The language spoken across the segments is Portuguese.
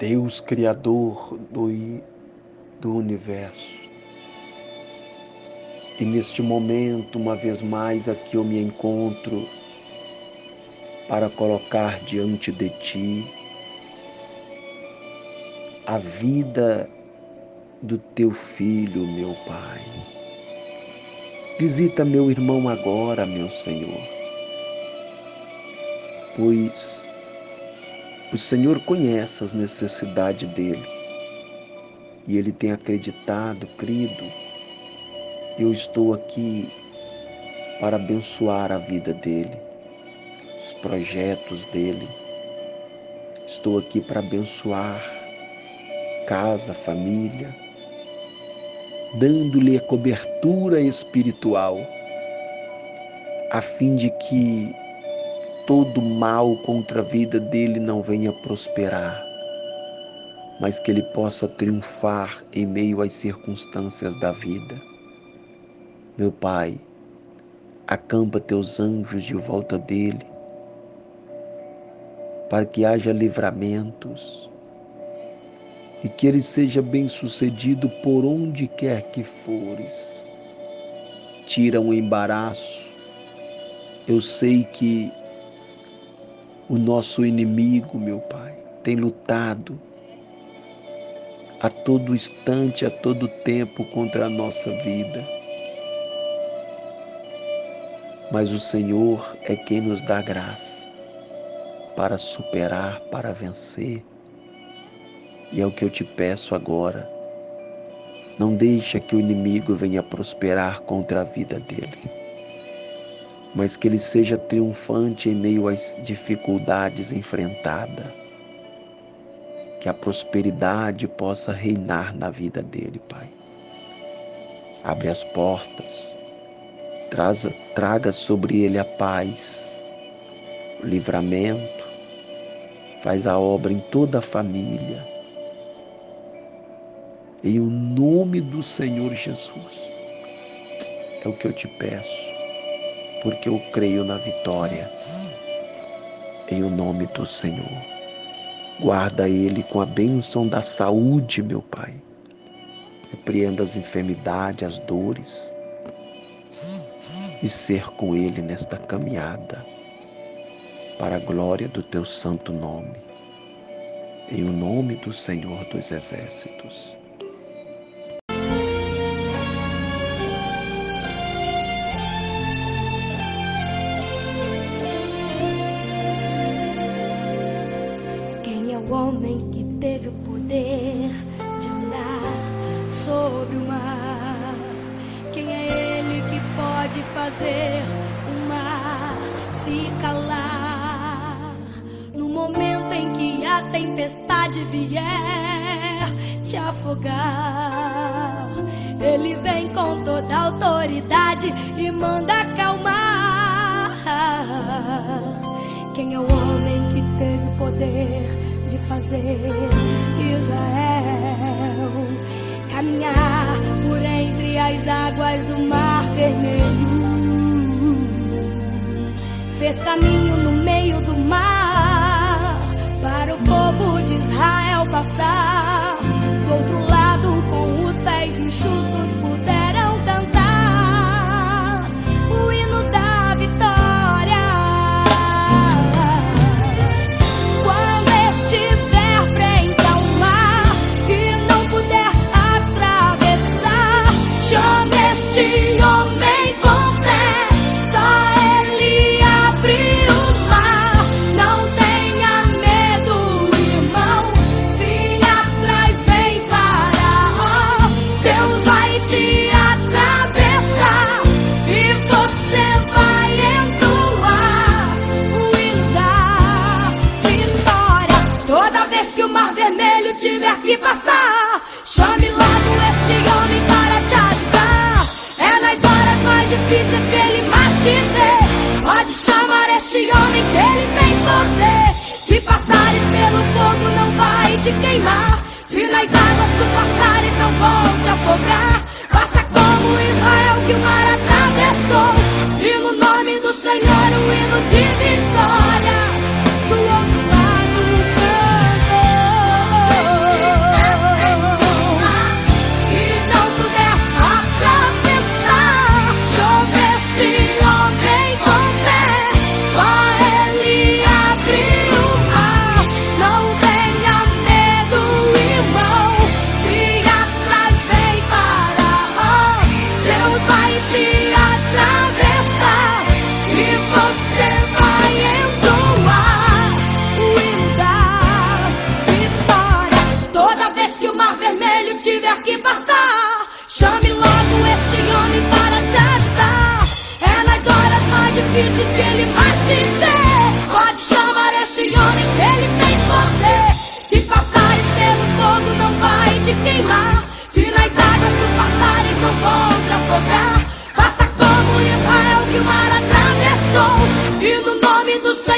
Deus Criador do, do universo. E neste momento, uma vez mais, aqui eu me encontro para colocar diante de Ti a vida do Teu Filho, meu Pai. Visita meu irmão agora, meu Senhor, pois o Senhor conhece as necessidades dele e ele tem acreditado, crido. Eu estou aqui para abençoar a vida dele, os projetos dele. Estou aqui para abençoar casa, família, dando-lhe cobertura espiritual, a fim de que todo mal contra a vida dele não venha prosperar, mas que ele possa triunfar em meio às circunstâncias da vida. Meu Pai, acampa teus anjos de volta dele, para que haja livramentos e que ele seja bem-sucedido por onde quer que fores. Tira um embaraço. Eu sei que o nosso inimigo, meu Pai, tem lutado a todo instante, a todo tempo contra a nossa vida. Mas o Senhor é quem nos dá graça para superar, para vencer. E é o que eu te peço agora. Não deixa que o inimigo venha prosperar contra a vida dele mas que ele seja triunfante em meio às dificuldades enfrentadas. Que a prosperidade possa reinar na vida dele, Pai. Abre as portas, traga, sobre ele a paz, o livramento, faz a obra em toda a família. Em o nome do Senhor Jesus, é o que eu te peço porque eu creio na vitória. Em o nome do Senhor. Guarda ele com a bênção da saúde, meu Pai. Repreenda as enfermidades, as dores. E ser com ele nesta caminhada. Para a glória do teu santo nome. Em o nome do Senhor dos Exércitos. Fazer o mar se calar? No momento em que a tempestade vier te afogar, ele vem com toda autoridade e manda acalmar. Quem é o homem que teve poder? de fazer Israel caminhar por entre as águas do Mar Vermelho. Fez caminho no meio do mar para o povo de Israel passar. Do outro lado, com os pés enxutos, puderam cantar passar. Chame logo este homem para te ajudar. É nas horas mais difíceis que ele mais te vê. Pode chamar este homem que ele tem poder. Se passares pelo fogo, não vai te queimar. Se nas águas tu passares, não vão te afogar.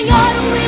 Senhor um hino